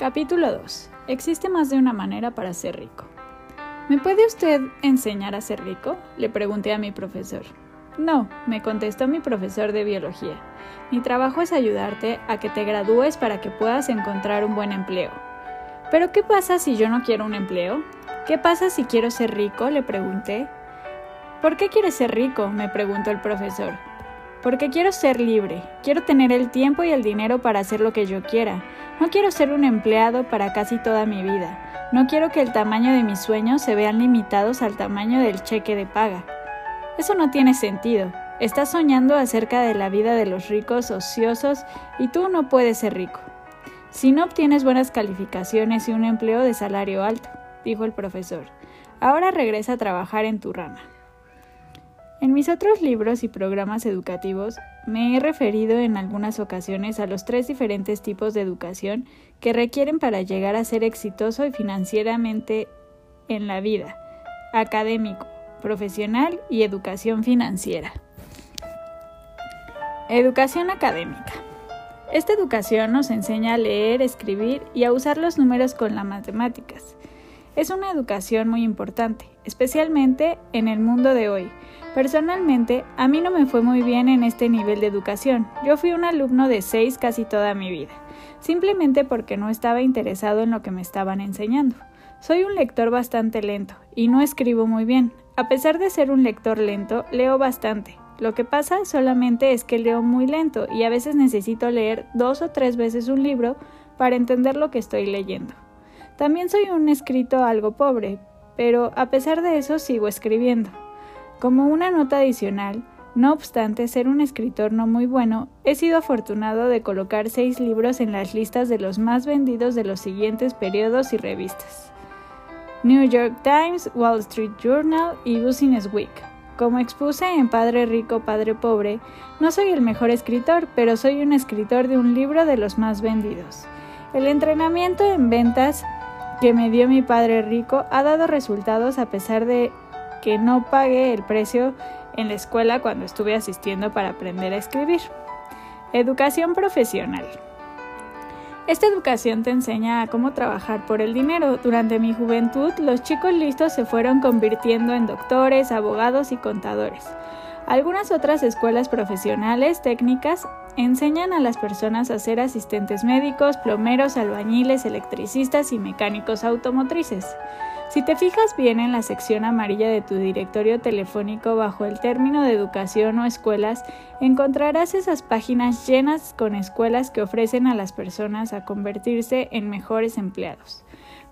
Capítulo 2. Existe más de una manera para ser rico. ¿Me puede usted enseñar a ser rico? Le pregunté a mi profesor. No, me contestó mi profesor de biología. Mi trabajo es ayudarte a que te gradúes para que puedas encontrar un buen empleo. ¿Pero qué pasa si yo no quiero un empleo? ¿Qué pasa si quiero ser rico? Le pregunté. ¿Por qué quieres ser rico? me preguntó el profesor. Porque quiero ser libre, quiero tener el tiempo y el dinero para hacer lo que yo quiera. No quiero ser un empleado para casi toda mi vida. No quiero que el tamaño de mis sueños se vean limitados al tamaño del cheque de paga. Eso no tiene sentido. Estás soñando acerca de la vida de los ricos ociosos y tú no puedes ser rico. Si no obtienes buenas calificaciones y un empleo de salario alto, dijo el profesor. Ahora regresa a trabajar en tu rama. En mis otros libros y programas educativos me he referido en algunas ocasiones a los tres diferentes tipos de educación que requieren para llegar a ser exitoso y financieramente en la vida, académico, profesional y educación financiera. Educación académica. Esta educación nos enseña a leer, escribir y a usar los números con las matemáticas. Es una educación muy importante, especialmente en el mundo de hoy, Personalmente, a mí no me fue muy bien en este nivel de educación. Yo fui un alumno de 6 casi toda mi vida, simplemente porque no estaba interesado en lo que me estaban enseñando. Soy un lector bastante lento y no escribo muy bien. A pesar de ser un lector lento, leo bastante. Lo que pasa solamente es que leo muy lento y a veces necesito leer dos o tres veces un libro para entender lo que estoy leyendo. También soy un escrito algo pobre, pero a pesar de eso sigo escribiendo. Como una nota adicional, no obstante ser un escritor no muy bueno, he sido afortunado de colocar seis libros en las listas de los más vendidos de los siguientes periodos y revistas. New York Times, Wall Street Journal y Business Week. Como expuse en Padre Rico, Padre Pobre, no soy el mejor escritor, pero soy un escritor de un libro de los más vendidos. El entrenamiento en ventas que me dio mi padre rico ha dado resultados a pesar de que no pagué el precio en la escuela cuando estuve asistiendo para aprender a escribir. Educación profesional. Esta educación te enseña a cómo trabajar por el dinero. Durante mi juventud, los chicos listos se fueron convirtiendo en doctores, abogados y contadores. Algunas otras escuelas profesionales técnicas enseñan a las personas a ser asistentes médicos, plomeros, albañiles, electricistas y mecánicos automotrices. Si te fijas bien en la sección amarilla de tu directorio telefónico bajo el término de educación o escuelas, encontrarás esas páginas llenas con escuelas que ofrecen a las personas a convertirse en mejores empleados.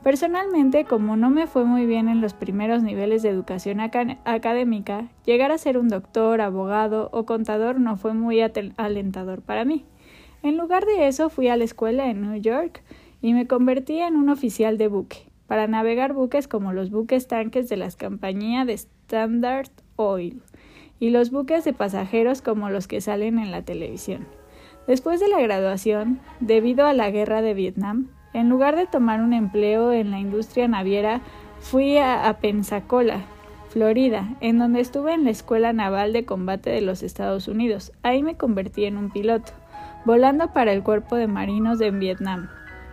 Personalmente, como no me fue muy bien en los primeros niveles de educación académica, llegar a ser un doctor, abogado o contador no fue muy alentador para mí. En lugar de eso, fui a la escuela en New York y me convertí en un oficial de buque para navegar buques como los buques tanques de las compañías de Standard Oil y los buques de pasajeros como los que salen en la televisión. Después de la graduación, debido a la guerra de Vietnam, en lugar de tomar un empleo en la industria naviera, fui a, Pensacola, Florida, en donde estuve en la Escuela Naval de Combate de los Estados Unidos. Ahí me convertí en un piloto, volando para el Cuerpo de Marinos de Vietnam.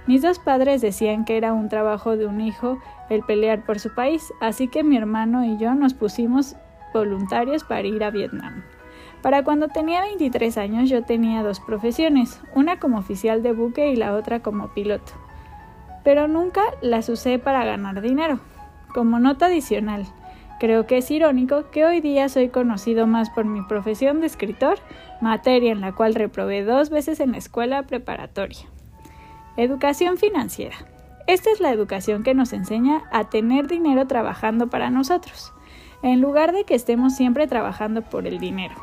Mis dos padres decían que era un trabajo de un hijo el pelear por su país, así que mi hermano y yo nos pusimos voluntarios para ir a Vietnam. Para cuando tenía 23 años yo tenía dos profesiones, una como oficial de buque y la otra como piloto. Pero nunca las usé para ganar dinero. Como nota adicional, creo que es irónico que hoy día soy conocido más por mi profesión de escritor, materia en la cual reprobé dos veces en la escuela preparatoria. Educación financiera. Esta es la educación que nos enseña a tener dinero trabajando para nosotros, en lugar de que estemos siempre trabajando por el dinero.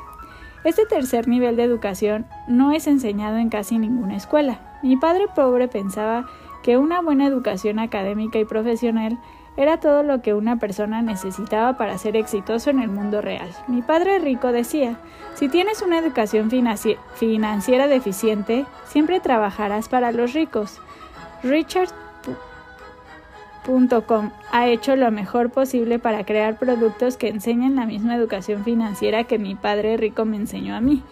Este tercer nivel de educación no es enseñado en casi ninguna escuela. Mi padre pobre pensaba que una buena educación académica y profesional era todo lo que una persona necesitaba para ser exitoso en el mundo real. Mi padre rico decía, si tienes una educación financiera deficiente, siempre trabajarás para los ricos. Richard.com ha hecho lo mejor posible para crear productos que enseñen la misma educación financiera que mi padre rico me enseñó a mí.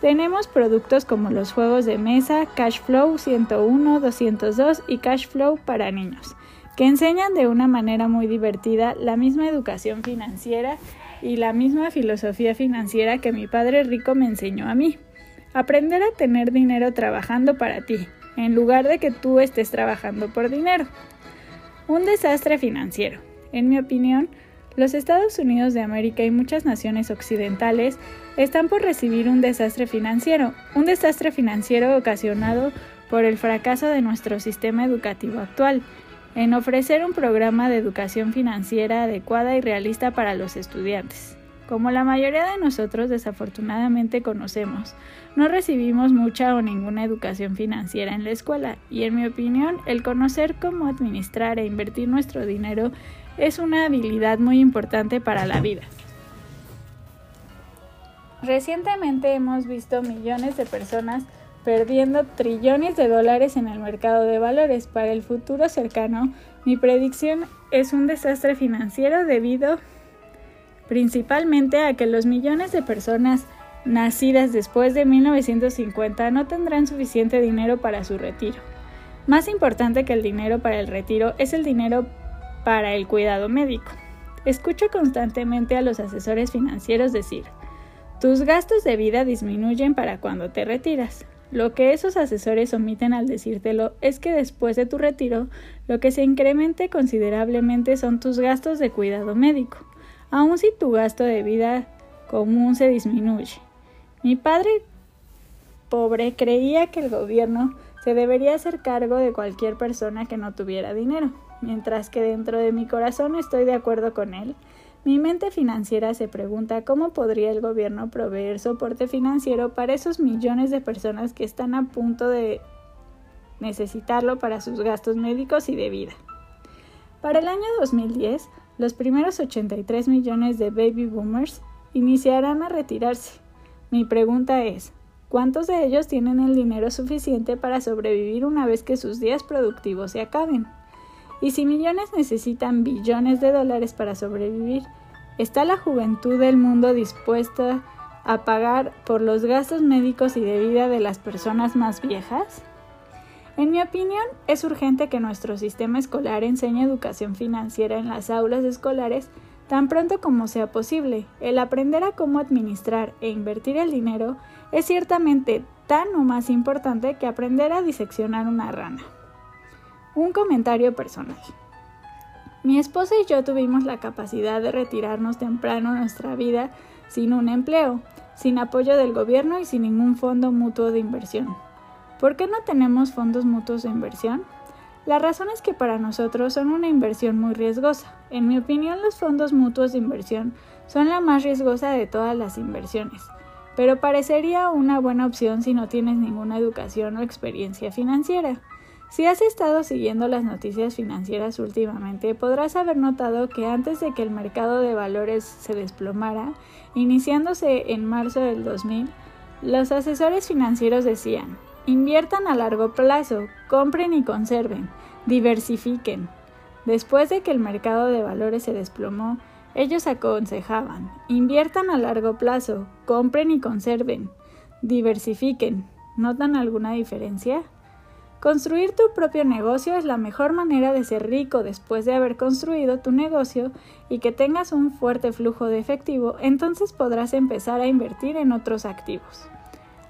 Tenemos productos como los juegos de mesa, Cash Flow 101, 202 y Cash Flow para niños, que enseñan de una manera muy divertida la misma educación financiera y la misma filosofía financiera que mi padre rico me enseñó a mí. Aprender a tener dinero trabajando para ti, en lugar de que tú estés trabajando por dinero. Un desastre financiero. En mi opinión, los Estados Unidos de América y muchas naciones occidentales están por recibir un desastre financiero, un desastre financiero ocasionado por el fracaso de nuestro sistema educativo actual, en ofrecer un programa de educación financiera adecuada y realista para los estudiantes. Como la mayoría de nosotros desafortunadamente conocemos, no recibimos mucha o ninguna educación financiera en la escuela y en mi opinión el conocer cómo administrar e invertir nuestro dinero es una habilidad muy importante para la vida. Recientemente hemos visto millones de personas perdiendo trillones de dólares en el mercado de valores. Para el futuro cercano, mi predicción es un desastre financiero debido principalmente a que los millones de personas nacidas después de 1950 no tendrán suficiente dinero para su retiro. Más importante que el dinero para el retiro es el dinero para el cuidado médico. Escucho constantemente a los asesores financieros decir, tus gastos de vida disminuyen para cuando te retiras. Lo que esos asesores omiten al decírtelo es que después de tu retiro, lo que se incremente considerablemente son tus gastos de cuidado médico, aun si tu gasto de vida común se disminuye. Mi padre pobre creía que el gobierno se debería hacer cargo de cualquier persona que no tuviera dinero. Mientras que dentro de mi corazón estoy de acuerdo con él, mi mente financiera se pregunta cómo podría el gobierno proveer soporte financiero para esos millones de personas que están a punto de necesitarlo para sus gastos médicos y de vida. Para el año 2010, los primeros 83 millones de baby boomers iniciarán a retirarse. Mi pregunta es, ¿cuántos de ellos tienen el dinero suficiente para sobrevivir una vez que sus días productivos se acaben? Y si millones necesitan billones de dólares para sobrevivir, ¿está la juventud del mundo dispuesta a pagar por los gastos médicos y de vida de las personas más viejas? En mi opinión, es urgente que nuestro sistema escolar enseñe educación financiera en las aulas escolares tan pronto como sea posible. El aprender a cómo administrar e invertir el dinero es ciertamente tan o más importante que aprender a diseccionar una rana. Un comentario personal. Mi esposa y yo tuvimos la capacidad de retirarnos temprano nuestra vida sin un empleo, sin apoyo del gobierno y sin ningún fondo mutuo de inversión. ¿Por qué no tenemos fondos mutuos de inversión? La razón es que para nosotros son una inversión muy riesgosa. En mi opinión, los fondos mutuos de inversión son la más riesgosa de todas las inversiones, pero parecería una buena opción si no tienes ninguna educación o experiencia financiera. Si has estado siguiendo las noticias financieras últimamente, podrás haber notado que antes de que el mercado de valores se desplomara, iniciándose en marzo del 2000, los asesores financieros decían, inviertan a largo plazo, compren y conserven, diversifiquen. Después de que el mercado de valores se desplomó, ellos aconsejaban, inviertan a largo plazo, compren y conserven, diversifiquen. ¿Notan alguna diferencia? Construir tu propio negocio es la mejor manera de ser rico después de haber construido tu negocio y que tengas un fuerte flujo de efectivo, entonces podrás empezar a invertir en otros activos.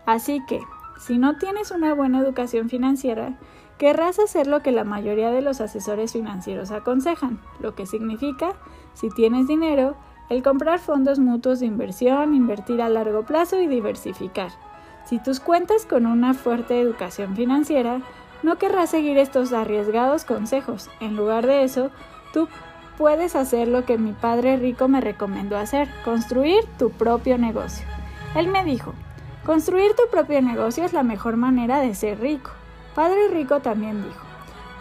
Así que, si no tienes una buena educación financiera, querrás hacer lo que la mayoría de los asesores financieros aconsejan, lo que significa, si tienes dinero, el comprar fondos mutuos de inversión, invertir a largo plazo y diversificar. Si tus cuentas con una fuerte educación financiera, no querrás seguir estos arriesgados consejos. En lugar de eso, tú puedes hacer lo que mi padre rico me recomendó hacer, construir tu propio negocio. Él me dijo, construir tu propio negocio es la mejor manera de ser rico. Padre rico también dijo,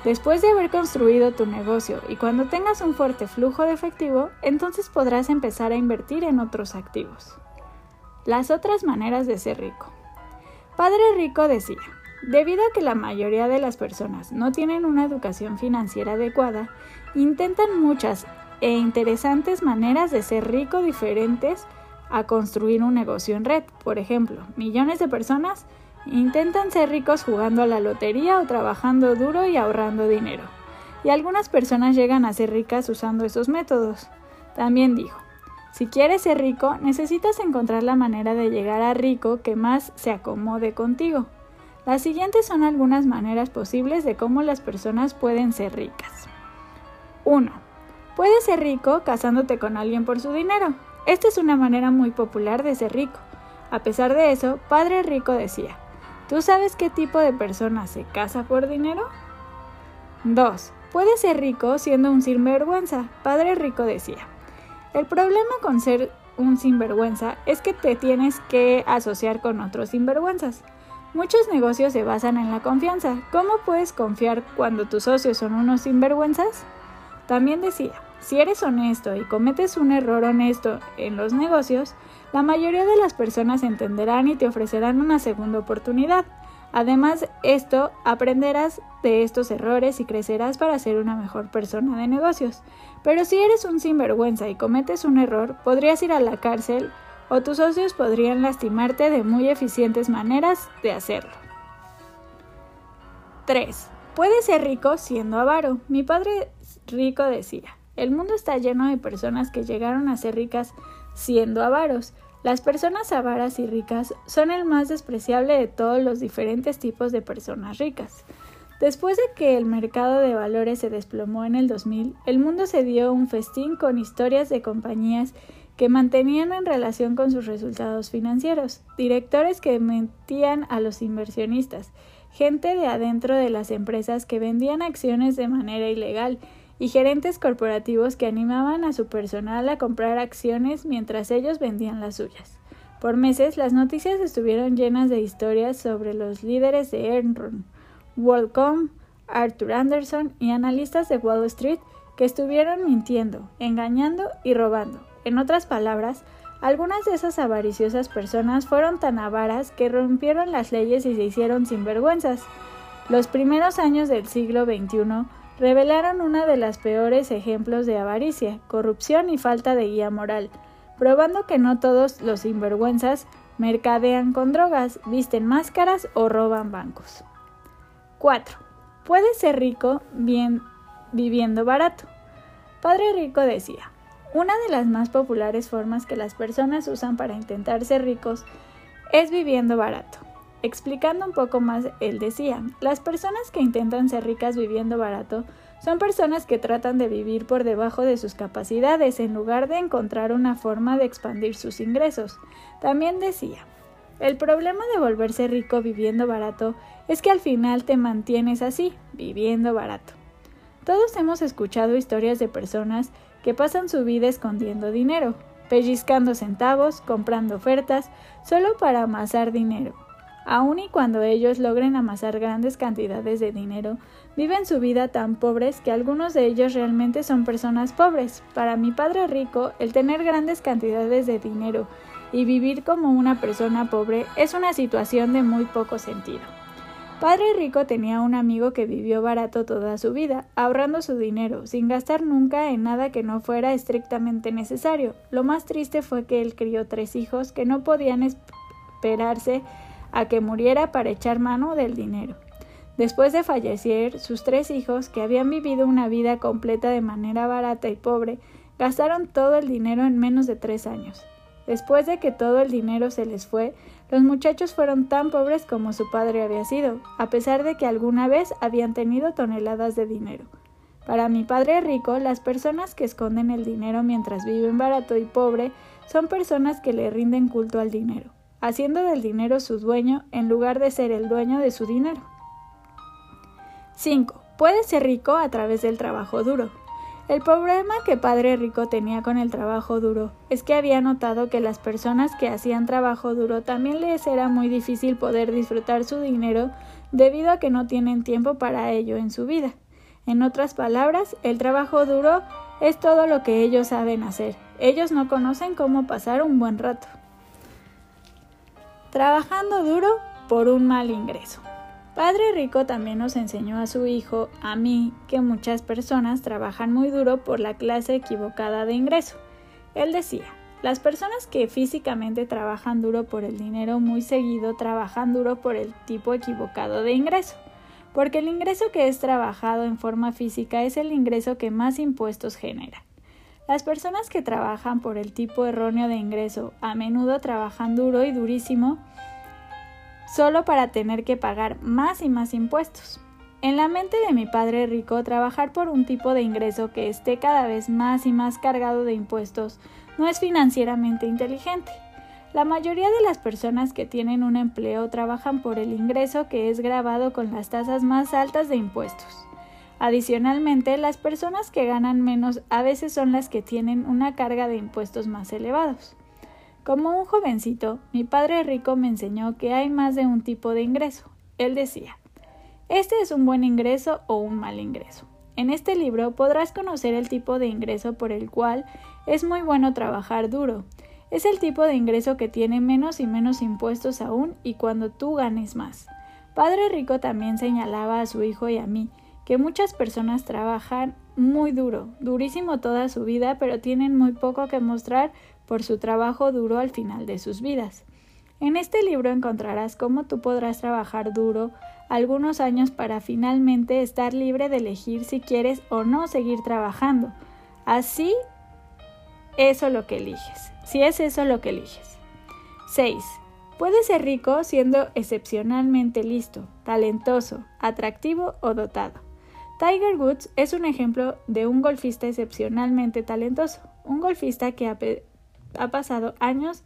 después de haber construido tu negocio y cuando tengas un fuerte flujo de efectivo, entonces podrás empezar a invertir en otros activos. Las otras maneras de ser rico. Padre rico decía, Debido a que la mayoría de las personas no tienen una educación financiera adecuada, intentan muchas e interesantes maneras de ser rico diferentes a construir un negocio en red. Por ejemplo, millones de personas intentan ser ricos jugando a la lotería o trabajando duro y ahorrando dinero. Y algunas personas llegan a ser ricas usando esos métodos. También dijo, si quieres ser rico, necesitas encontrar la manera de llegar a rico que más se acomode contigo. Las siguientes son algunas maneras posibles de cómo las personas pueden ser ricas. 1. Puedes ser rico casándote con alguien por su dinero. Esta es una manera muy popular de ser rico. A pesar de eso, Padre Rico decía, ¿tú sabes qué tipo de persona se casa por dinero? 2. Puedes ser rico siendo un sinvergüenza. Padre Rico decía, el problema con ser un sinvergüenza es que te tienes que asociar con otros sinvergüenzas. Muchos negocios se basan en la confianza. ¿Cómo puedes confiar cuando tus socios son unos sinvergüenzas? También decía, si eres honesto y cometes un error honesto en los negocios, la mayoría de las personas entenderán y te ofrecerán una segunda oportunidad. Además, esto aprenderás de estos errores y crecerás para ser una mejor persona de negocios. Pero si eres un sinvergüenza y cometes un error, podrías ir a la cárcel o tus socios podrían lastimarte de muy eficientes maneras de hacerlo. 3. Puedes ser rico siendo avaro. Mi padre rico decía, el mundo está lleno de personas que llegaron a ser ricas siendo avaros. Las personas avaras y ricas son el más despreciable de todos los diferentes tipos de personas ricas. Después de que el mercado de valores se desplomó en el 2000, el mundo se dio un festín con historias de compañías que mantenían en relación con sus resultados financieros, directores que mentían a los inversionistas, gente de adentro de las empresas que vendían acciones de manera ilegal y gerentes corporativos que animaban a su personal a comprar acciones mientras ellos vendían las suyas. Por meses las noticias estuvieron llenas de historias sobre los líderes de Enron, WorldCom, Arthur Anderson y analistas de Wall Street que estuvieron mintiendo, engañando y robando en otras palabras, algunas de esas avariciosas personas fueron tan avaras que rompieron las leyes y se hicieron sinvergüenzas. Los primeros años del siglo XXI revelaron uno de los peores ejemplos de avaricia, corrupción y falta de guía moral, probando que no todos los sinvergüenzas mercadean con drogas, visten máscaras o roban bancos. 4. Puedes ser rico bien viviendo barato. Padre Rico decía, una de las más populares formas que las personas usan para intentar ser ricos es viviendo barato. Explicando un poco más, él decía, las personas que intentan ser ricas viviendo barato son personas que tratan de vivir por debajo de sus capacidades en lugar de encontrar una forma de expandir sus ingresos. También decía, el problema de volverse rico viviendo barato es que al final te mantienes así, viviendo barato. Todos hemos escuchado historias de personas que pasan su vida escondiendo dinero, pellizcando centavos, comprando ofertas, solo para amasar dinero. Aun y cuando ellos logren amasar grandes cantidades de dinero, viven su vida tan pobres que algunos de ellos realmente son personas pobres. Para mi padre rico, el tener grandes cantidades de dinero y vivir como una persona pobre es una situación de muy poco sentido. Padre Rico tenía un amigo que vivió barato toda su vida, ahorrando su dinero, sin gastar nunca en nada que no fuera estrictamente necesario. Lo más triste fue que él crió tres hijos que no podían esperarse a que muriera para echar mano del dinero. Después de fallecer, sus tres hijos, que habían vivido una vida completa de manera barata y pobre, gastaron todo el dinero en menos de tres años. Después de que todo el dinero se les fue, los muchachos fueron tan pobres como su padre había sido, a pesar de que alguna vez habían tenido toneladas de dinero. Para mi padre rico, las personas que esconden el dinero mientras viven barato y pobre son personas que le rinden culto al dinero, haciendo del dinero su dueño en lugar de ser el dueño de su dinero. 5. Puede ser rico a través del trabajo duro. El problema que Padre Rico tenía con el trabajo duro es que había notado que las personas que hacían trabajo duro también les era muy difícil poder disfrutar su dinero debido a que no tienen tiempo para ello en su vida. En otras palabras, el trabajo duro es todo lo que ellos saben hacer. Ellos no conocen cómo pasar un buen rato. Trabajando duro por un mal ingreso. Padre Rico también nos enseñó a su hijo, a mí, que muchas personas trabajan muy duro por la clase equivocada de ingreso. Él decía, Las personas que físicamente trabajan duro por el dinero muy seguido trabajan duro por el tipo equivocado de ingreso, porque el ingreso que es trabajado en forma física es el ingreso que más impuestos genera. Las personas que trabajan por el tipo erróneo de ingreso a menudo trabajan duro y durísimo solo para tener que pagar más y más impuestos. En la mente de mi padre rico, trabajar por un tipo de ingreso que esté cada vez más y más cargado de impuestos no es financieramente inteligente. La mayoría de las personas que tienen un empleo trabajan por el ingreso que es grabado con las tasas más altas de impuestos. Adicionalmente, las personas que ganan menos a veces son las que tienen una carga de impuestos más elevados. Como un jovencito, mi padre rico me enseñó que hay más de un tipo de ingreso. Él decía, este es un buen ingreso o un mal ingreso. En este libro podrás conocer el tipo de ingreso por el cual es muy bueno trabajar duro. Es el tipo de ingreso que tiene menos y menos impuestos aún y cuando tú ganes más. Padre Rico también señalaba a su hijo y a mí que muchas personas trabajan muy duro, durísimo toda su vida, pero tienen muy poco que mostrar por su trabajo duro al final de sus vidas. En este libro encontrarás cómo tú podrás trabajar duro algunos años para finalmente estar libre de elegir si quieres o no seguir trabajando. Así, eso lo que eliges. Si es eso lo que eliges. 6. Puedes ser rico siendo excepcionalmente listo, talentoso, atractivo o dotado. Tiger Woods es un ejemplo de un golfista excepcionalmente talentoso, un golfista que ha, pasado años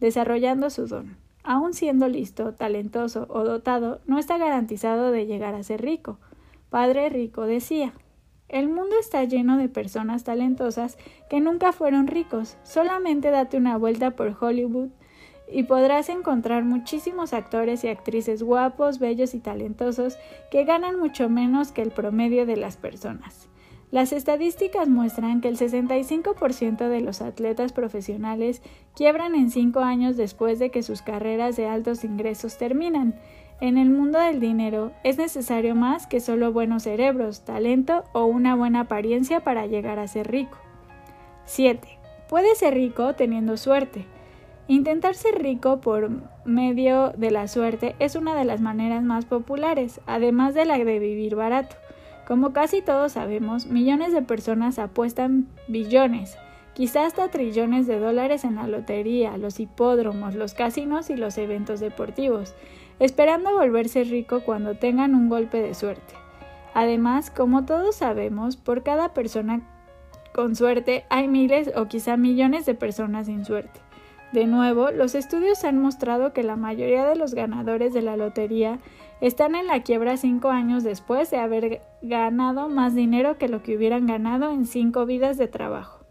desarrollando su don. Aun siendo listo, talentoso o dotado, no está garantizado de llegar a ser rico. Padre Rico decía, el mundo está lleno de personas talentosas que nunca fueron ricos. Solamente date una vuelta por Hollywood y podrás encontrar muchísimos actores y actrices guapos, bellos y talentosos que ganan mucho menos que el promedio de las personas. Las estadísticas muestran que el 65% de los atletas profesionales quiebran en 5 años después de que sus carreras de altos ingresos terminan. En el mundo del dinero es necesario más que solo buenos cerebros, talento o una buena apariencia para llegar a ser rico. 7. Puedes ser rico teniendo suerte. Intentar ser rico por medio de la suerte es una de las maneras más populares, además de la de vivir barato. Como casi todos sabemos, millones de personas apuestan billones, quizás hasta trillones de dólares en la lotería, los hipódromos, los casinos y los eventos deportivos, esperando volverse rico cuando tengan un golpe de suerte. Además, como todos sabemos, por cada persona con suerte hay miles o quizá millones de personas sin suerte. De nuevo, los estudios han mostrado que la mayoría de los ganadores de la lotería están en la quiebra cinco años después de haber ganado más dinero que lo que hubieran ganado en cinco vidas de trabajo.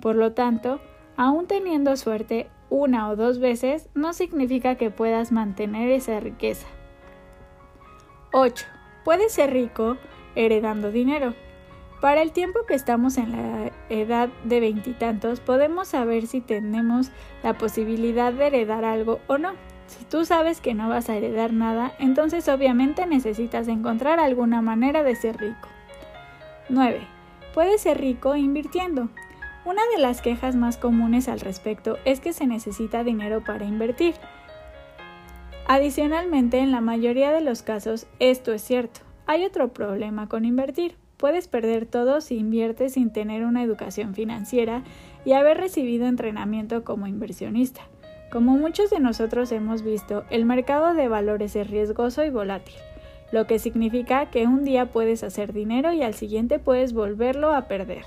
Por lo tanto, aún teniendo suerte una o dos veces, no significa que puedas mantener esa riqueza. 8. Puedes ser rico heredando dinero. Para el tiempo que estamos en la edad de veintitantos, podemos saber si tenemos la posibilidad de heredar algo o no. Si tú sabes que no vas a heredar nada, entonces obviamente necesitas encontrar alguna manera de ser rico. 9. Puedes ser rico invirtiendo. Una de las quejas más comunes al respecto es que se necesita dinero para invertir. Adicionalmente, en la mayoría de los casos esto es cierto. Hay otro problema con invertir. Puedes perder todo si inviertes sin tener una educación financiera y haber recibido entrenamiento como inversionista. Como muchos de nosotros hemos visto, el mercado de valores es riesgoso y volátil, lo que significa que un día puedes hacer dinero y al siguiente puedes volverlo a perder.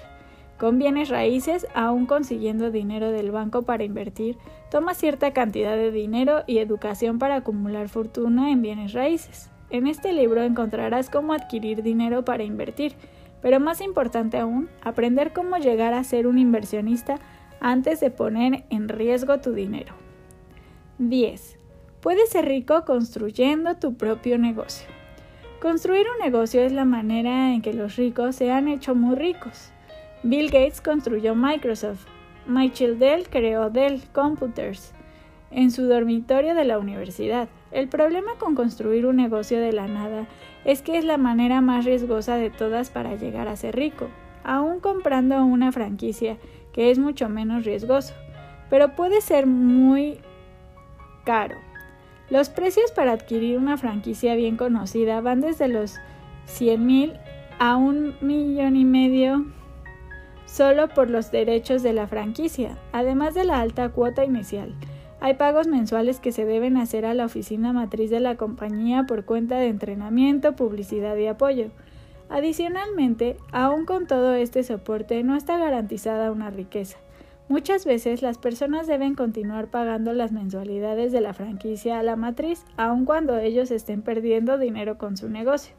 Con bienes raíces, aún consiguiendo dinero del banco para invertir, toma cierta cantidad de dinero y educación para acumular fortuna en bienes raíces. En este libro encontrarás cómo adquirir dinero para invertir, pero más importante aún, aprender cómo llegar a ser un inversionista antes de poner en riesgo tu dinero. 10. Puedes ser rico construyendo tu propio negocio. Construir un negocio es la manera en que los ricos se han hecho muy ricos. Bill Gates construyó Microsoft. Michael Dell creó Dell Computers en su dormitorio de la universidad. El problema con construir un negocio de la nada es que es la manera más riesgosa de todas para llegar a ser rico, aún comprando una franquicia, que es mucho menos riesgoso. pero puede ser muy caro. Los precios para adquirir una franquicia bien conocida van desde los 100 mil a un millón y medio solo por los derechos de la franquicia, además de la alta cuota inicial. Hay pagos mensuales que se deben hacer a la oficina matriz de la compañía por cuenta de entrenamiento, publicidad y apoyo. Adicionalmente, aún con todo este soporte no está garantizada una riqueza. Muchas veces las personas deben continuar pagando las mensualidades de la franquicia a la matriz, aun cuando ellos estén perdiendo dinero con su negocio.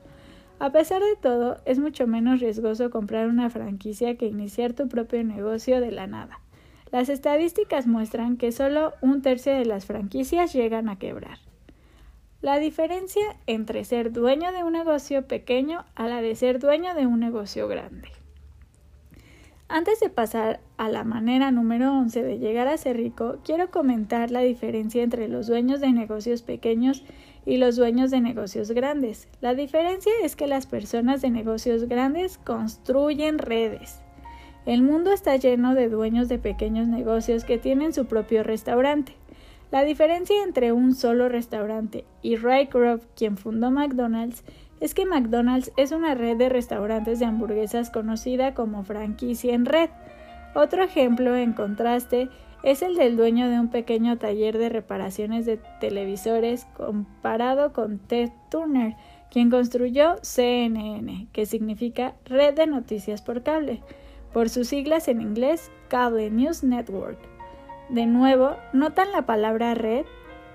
A pesar de todo, es mucho menos riesgoso comprar una franquicia que iniciar tu propio negocio de la nada. Las estadísticas muestran que solo un tercio de las franquicias llegan a quebrar. La diferencia entre ser dueño de un negocio pequeño a la de ser dueño de un negocio grande. Antes de pasar a la manera número 11 de llegar a ser rico, quiero comentar la diferencia entre los dueños de negocios pequeños y los dueños de negocios grandes. La diferencia es que las personas de negocios grandes construyen redes. El mundo está lleno de dueños de pequeños negocios que tienen su propio restaurante. La diferencia entre un solo restaurante y Ray Kroc, quien fundó McDonald's, es que McDonald's es una red de restaurantes de hamburguesas conocida como franquicia en red. Otro ejemplo en contraste es el del dueño de un pequeño taller de reparaciones de televisores comparado con Ted Turner, quien construyó CNN, que significa Red de Noticias por Cable, por sus siglas en inglés Cable News Network. De nuevo, ¿notan la palabra red?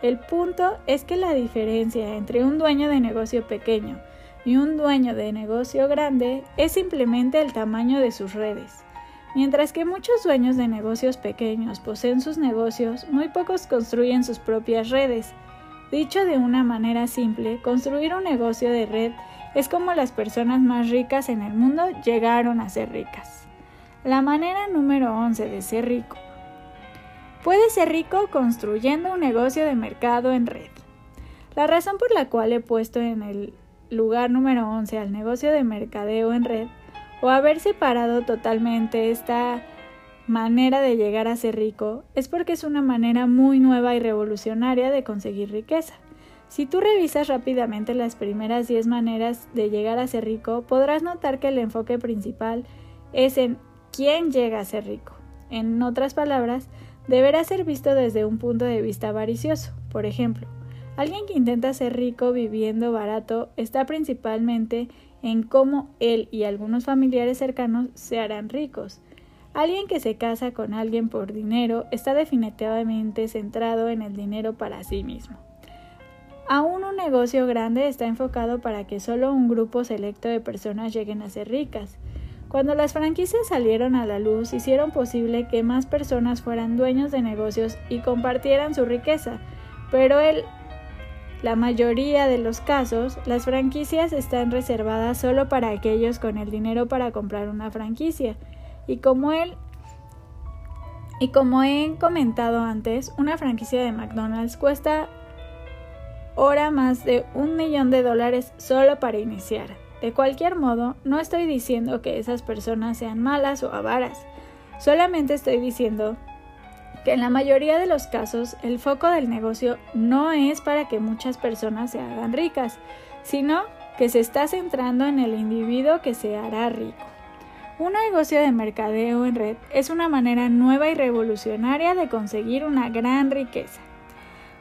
El punto es que la diferencia entre un dueño de negocio pequeño y un dueño de negocio grande es simplemente el tamaño de sus redes. Mientras que muchos dueños de negocios pequeños poseen sus negocios, muy pocos construyen sus propias redes. Dicho de una manera simple, construir un negocio de red es como las personas más ricas en el mundo llegaron a ser ricas. La manera número 11 de ser rico. Puedes ser rico construyendo un negocio de mercado en red. La razón por la cual he puesto en el lugar número 11 al negocio de mercadeo en red o haber separado totalmente esta manera de llegar a ser rico es porque es una manera muy nueva y revolucionaria de conseguir riqueza. Si tú revisas rápidamente las primeras 10 maneras de llegar a ser rico, podrás notar que el enfoque principal es en quién llega a ser rico. En otras palabras, deberá ser visto desde un punto de vista avaricioso. Por ejemplo, alguien que intenta ser rico viviendo barato está principalmente en cómo él y algunos familiares cercanos se harán ricos. Alguien que se casa con alguien por dinero está definitivamente centrado en el dinero para sí mismo. Aún un negocio grande está enfocado para que solo un grupo selecto de personas lleguen a ser ricas. Cuando las franquicias salieron a la luz, hicieron posible que más personas fueran dueños de negocios y compartieran su riqueza, pero el la mayoría de los casos, las franquicias están reservadas solo para aquellos con el dinero para comprar una franquicia. Y como él y como he comentado antes, una franquicia de McDonald's cuesta ahora más de un millón de dólares solo para iniciar. De cualquier modo, no estoy diciendo que esas personas sean malas o avaras, solamente estoy diciendo que en la mayoría de los casos el foco del negocio no es para que muchas personas se hagan ricas, sino que se está centrando en el individuo que se hará rico. Un negocio de mercadeo en red es una manera nueva y revolucionaria de conseguir una gran riqueza.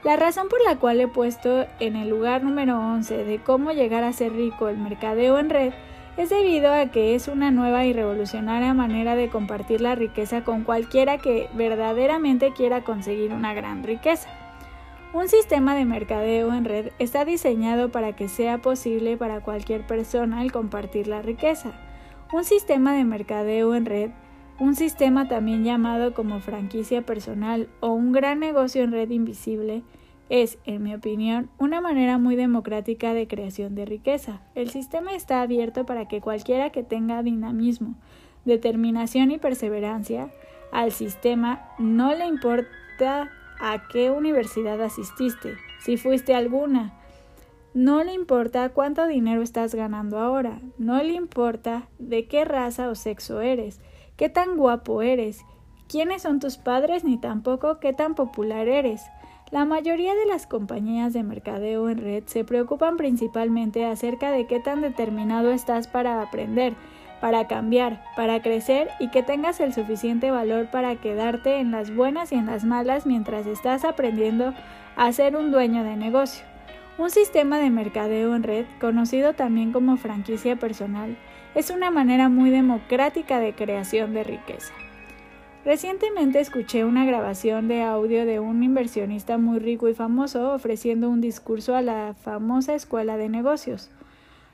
La razón por la cual he puesto en el lugar número 11 de cómo llegar a ser rico el mercadeo en red es debido a que es una nueva y revolucionaria manera de compartir la riqueza con cualquiera que verdaderamente quiera conseguir una gran riqueza. Un sistema de mercadeo en red está diseñado para que sea posible para cualquier persona el compartir la riqueza. Un sistema de mercadeo en red, un sistema también llamado como franquicia personal o un gran negocio en red invisible, es, en mi opinión, una manera muy democrática de creación de riqueza. El sistema está abierto para que cualquiera que tenga dinamismo, determinación y perseverancia al sistema no le importa a qué universidad asististe, si fuiste alguna, no le importa cuánto dinero estás ganando ahora, no le importa de qué raza o sexo eres, qué tan guapo eres, quiénes son tus padres ni tampoco qué tan popular eres. La mayoría de las compañías de mercadeo en red se preocupan principalmente acerca de qué tan determinado estás para aprender, para cambiar, para crecer y que tengas el suficiente valor para quedarte en las buenas y en las malas mientras estás aprendiendo a ser un dueño de negocio. Un sistema de mercadeo en red, conocido también como franquicia personal, es una manera muy democrática de creación de riqueza. Recientemente escuché una grabación de audio de un inversionista muy rico y famoso ofreciendo un discurso a la famosa escuela de negocios.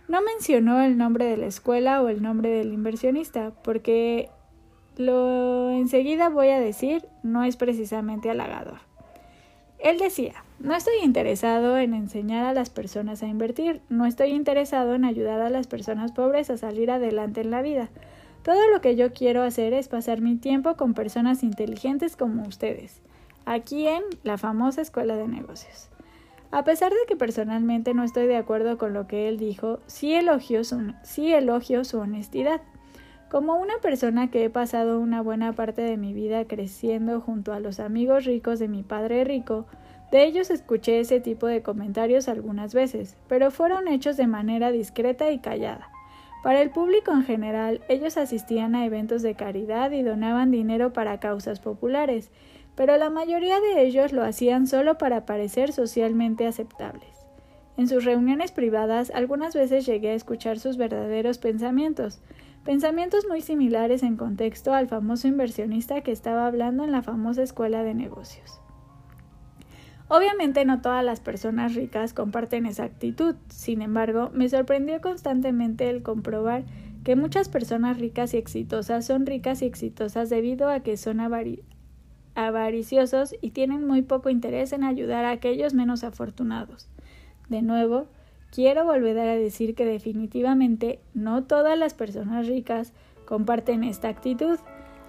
No mencionó el nombre de la escuela o el nombre del inversionista, porque lo enseguida voy a decir no es precisamente halagador. Él decía, no estoy interesado en enseñar a las personas a invertir, no estoy interesado en ayudar a las personas pobres a salir adelante en la vida. Todo lo que yo quiero hacer es pasar mi tiempo con personas inteligentes como ustedes, aquí en la famosa escuela de negocios. A pesar de que personalmente no estoy de acuerdo con lo que él dijo, sí elogio su, su honestidad. Como una persona que he pasado una buena parte de mi vida creciendo junto a los amigos ricos de mi padre rico, de ellos escuché ese tipo de comentarios algunas veces, pero fueron hechos de manera discreta y callada. Para el público en general, ellos asistían a eventos de caridad y donaban dinero para causas populares, pero la mayoría de ellos lo hacían solo para parecer socialmente aceptables. En sus reuniones privadas algunas veces llegué a escuchar sus verdaderos pensamientos, pensamientos muy similares en contexto al famoso inversionista que estaba hablando en la famosa escuela de negocios. Obviamente no todas las personas ricas comparten esa actitud, sin embargo, me sorprendió constantemente el comprobar que muchas personas ricas y exitosas son ricas y exitosas debido a que son avariciosos y tienen muy poco interés en ayudar a aquellos menos afortunados. De nuevo, quiero volver a decir que definitivamente no todas las personas ricas comparten esta actitud,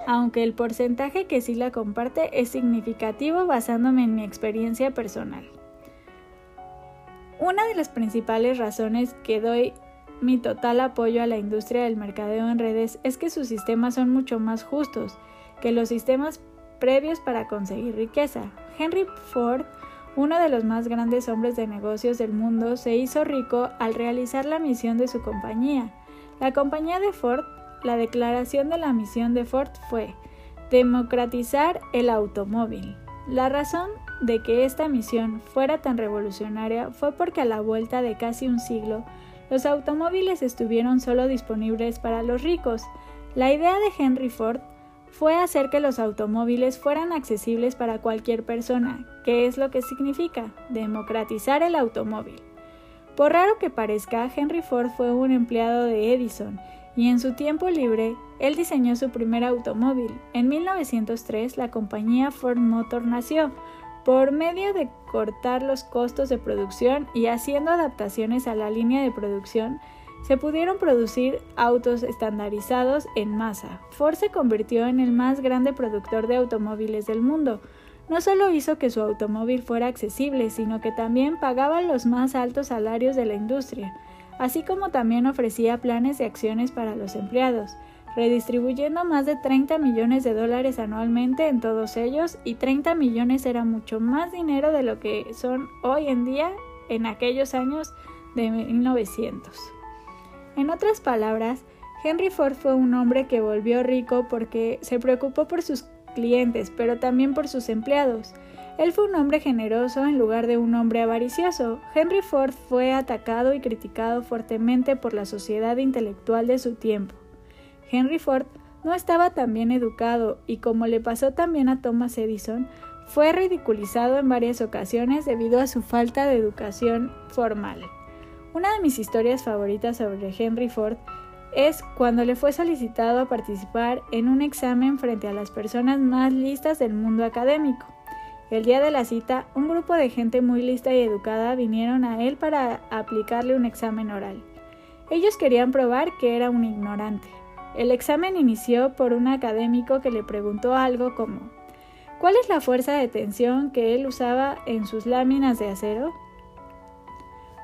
aunque el porcentaje que sí la comparte es significativo basándome en mi experiencia personal. Una de las principales razones que doy mi total apoyo a la industria del mercadeo en redes es que sus sistemas son mucho más justos que los sistemas previos para conseguir riqueza. Henry Ford, uno de los más grandes hombres de negocios del mundo, se hizo rico al realizar la misión de su compañía. La compañía de Ford la declaración de la misión de Ford fue democratizar el automóvil. La razón de que esta misión fuera tan revolucionaria fue porque a la vuelta de casi un siglo, los automóviles estuvieron solo disponibles para los ricos. La idea de Henry Ford fue hacer que los automóviles fueran accesibles para cualquier persona, que es lo que significa democratizar el automóvil. Por raro que parezca, Henry Ford fue un empleado de Edison y en su tiempo libre él diseñó su primer automóvil. En 1903 la compañía Ford Motor nació por medio de cortar los costos de producción y haciendo adaptaciones a la línea de producción, se pudieron producir autos estandarizados en masa. Ford se convirtió en el más grande productor de automóviles del mundo. No solo hizo que su automóvil fuera accesible, sino que también pagaba los más altos salarios de la industria así como también ofrecía planes de acciones para los empleados, redistribuyendo más de 30 millones de dólares anualmente en todos ellos y 30 millones era mucho más dinero de lo que son hoy en día en aquellos años de 1900. En otras palabras, Henry Ford fue un hombre que volvió rico porque se preocupó por sus clientes, pero también por sus empleados. Él fue un hombre generoso en lugar de un hombre avaricioso. Henry Ford fue atacado y criticado fuertemente por la sociedad intelectual de su tiempo. Henry Ford no estaba tan bien educado y como le pasó también a Thomas Edison, fue ridiculizado en varias ocasiones debido a su falta de educación formal. Una de mis historias favoritas sobre Henry Ford es cuando le fue solicitado a participar en un examen frente a las personas más listas del mundo académico. El día de la cita, un grupo de gente muy lista y educada vinieron a él para aplicarle un examen oral. Ellos querían probar que era un ignorante. El examen inició por un académico que le preguntó algo como ¿Cuál es la fuerza de tensión que él usaba en sus láminas de acero?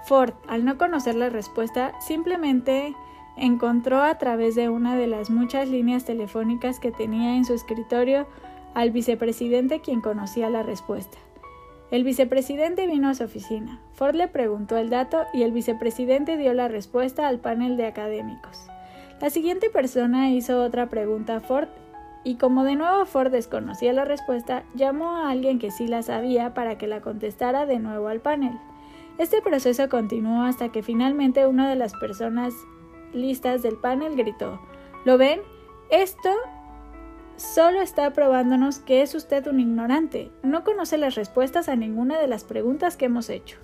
Ford, al no conocer la respuesta, simplemente encontró a través de una de las muchas líneas telefónicas que tenía en su escritorio al vicepresidente quien conocía la respuesta. El vicepresidente vino a su oficina. Ford le preguntó el dato y el vicepresidente dio la respuesta al panel de académicos. La siguiente persona hizo otra pregunta a Ford y como de nuevo Ford desconocía la respuesta, llamó a alguien que sí la sabía para que la contestara de nuevo al panel. Este proceso continuó hasta que finalmente una de las personas listas del panel gritó ¿Lo ven? Esto solo está probándonos que es usted un ignorante. No conoce las respuestas a ninguna de las preguntas que hemos hecho.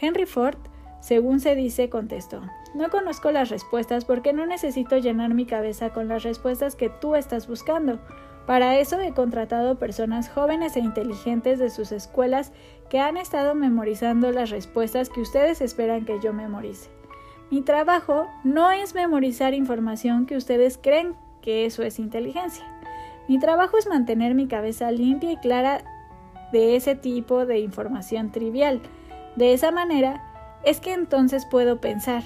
Henry Ford, según se dice, contestó, no conozco las respuestas porque no necesito llenar mi cabeza con las respuestas que tú estás buscando. Para eso he contratado personas jóvenes e inteligentes de sus escuelas que han estado memorizando las respuestas que ustedes esperan que yo memorice. Mi trabajo no es memorizar información que ustedes creen que eso es inteligencia. Mi trabajo es mantener mi cabeza limpia y clara de ese tipo de información trivial. De esa manera es que entonces puedo pensar.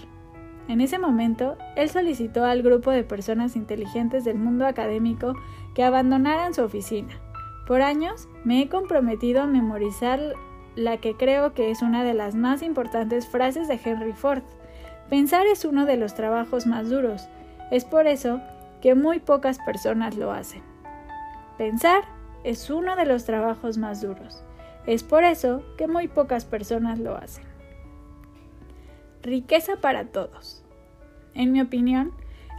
En ese momento, él solicitó al grupo de personas inteligentes del mundo académico que abandonaran su oficina. Por años me he comprometido a memorizar la que creo que es una de las más importantes frases de Henry Ford. Pensar es uno de los trabajos más duros. Es por eso que muy pocas personas lo hacen. Pensar es uno de los trabajos más duros. Es por eso que muy pocas personas lo hacen. Riqueza para todos. En mi opinión,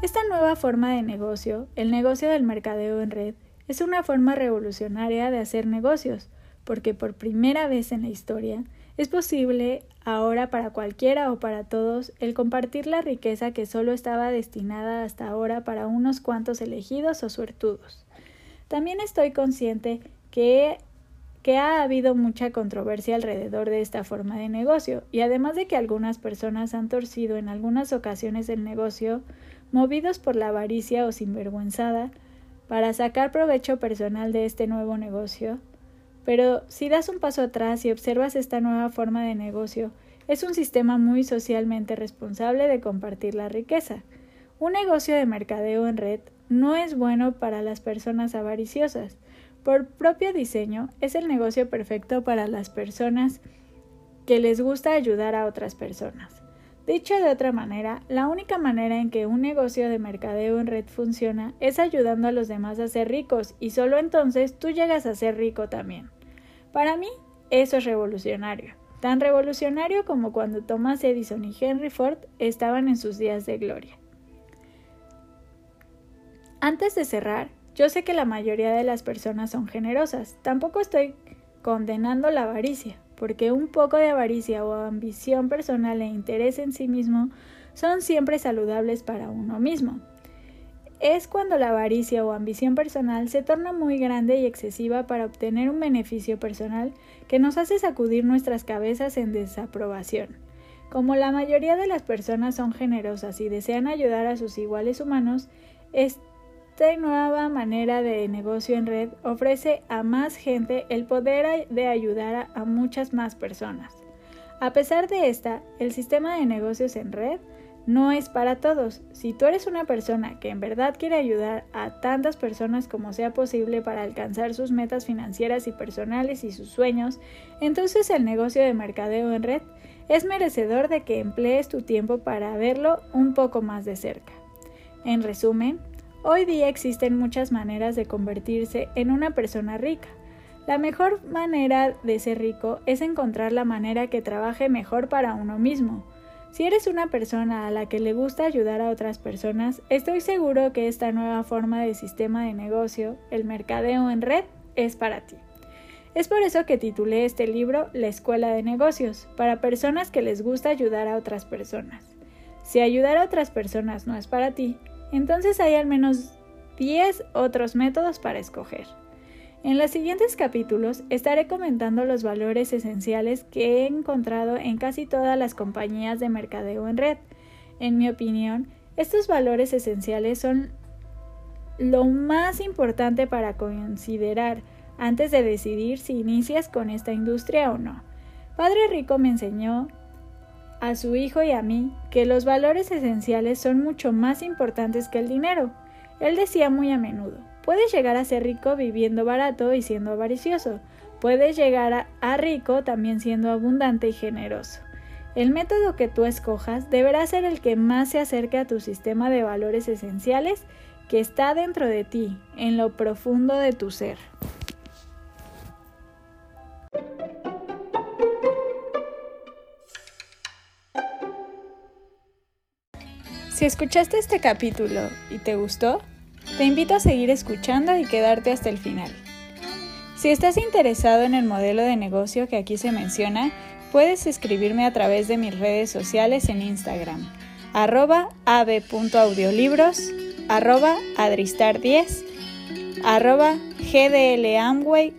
esta nueva forma de negocio, el negocio del mercadeo en red, es una forma revolucionaria de hacer negocios, porque por primera vez en la historia es posible ahora para cualquiera o para todos el compartir la riqueza que solo estaba destinada hasta ahora para unos cuantos elegidos o suertudos. También estoy consciente que, que ha habido mucha controversia alrededor de esta forma de negocio, y además de que algunas personas han torcido en algunas ocasiones el negocio, movidos por la avaricia o sinvergüenzada, para sacar provecho personal de este nuevo negocio. Pero si das un paso atrás y observas esta nueva forma de negocio, es un sistema muy socialmente responsable de compartir la riqueza. Un negocio de mercadeo en red no es bueno para las personas avariciosas. Por propio diseño, es el negocio perfecto para las personas que les gusta ayudar a otras personas. Dicho de otra manera, la única manera en que un negocio de mercadeo en red funciona es ayudando a los demás a ser ricos y solo entonces tú llegas a ser rico también. Para mí, eso es revolucionario. Tan revolucionario como cuando Thomas Edison y Henry Ford estaban en sus días de gloria. Antes de cerrar, yo sé que la mayoría de las personas son generosas. Tampoco estoy condenando la avaricia, porque un poco de avaricia o ambición personal e interés en sí mismo son siempre saludables para uno mismo. Es cuando la avaricia o ambición personal se torna muy grande y excesiva para obtener un beneficio personal que nos hace sacudir nuestras cabezas en desaprobación. Como la mayoría de las personas son generosas y desean ayudar a sus iguales humanos, es esta nueva manera de negocio en red ofrece a más gente el poder de ayudar a muchas más personas. A pesar de esta, el sistema de negocios en red no es para todos. Si tú eres una persona que en verdad quiere ayudar a tantas personas como sea posible para alcanzar sus metas financieras y personales y sus sueños, entonces el negocio de mercadeo en red es merecedor de que emplees tu tiempo para verlo un poco más de cerca. En resumen, Hoy día existen muchas maneras de convertirse en una persona rica. La mejor manera de ser rico es encontrar la manera que trabaje mejor para uno mismo. Si eres una persona a la que le gusta ayudar a otras personas, estoy seguro que esta nueva forma de sistema de negocio, el mercadeo en red, es para ti. Es por eso que titulé este libro La Escuela de Negocios, para personas que les gusta ayudar a otras personas. Si ayudar a otras personas no es para ti, entonces hay al menos 10 otros métodos para escoger. En los siguientes capítulos estaré comentando los valores esenciales que he encontrado en casi todas las compañías de mercadeo en red. En mi opinión, estos valores esenciales son lo más importante para considerar antes de decidir si inicias con esta industria o no. Padre Rico me enseñó a su hijo y a mí que los valores esenciales son mucho más importantes que el dinero. Él decía muy a menudo, Puedes llegar a ser rico viviendo barato y siendo avaricioso. Puedes llegar a, rico también siendo abundante y generoso. El método que tú escojas deberá ser el que más se acerque a tu sistema de valores esenciales que está dentro de ti, en lo profundo de tu ser. Si escuchaste este capítulo y te gustó, te invito a seguir escuchando y quedarte hasta el final. Si estás interesado en el modelo de negocio que aquí se menciona, puedes escribirme a través de mis redes sociales en Instagram, arroba arroba adristar10, arroba gdlamwayab.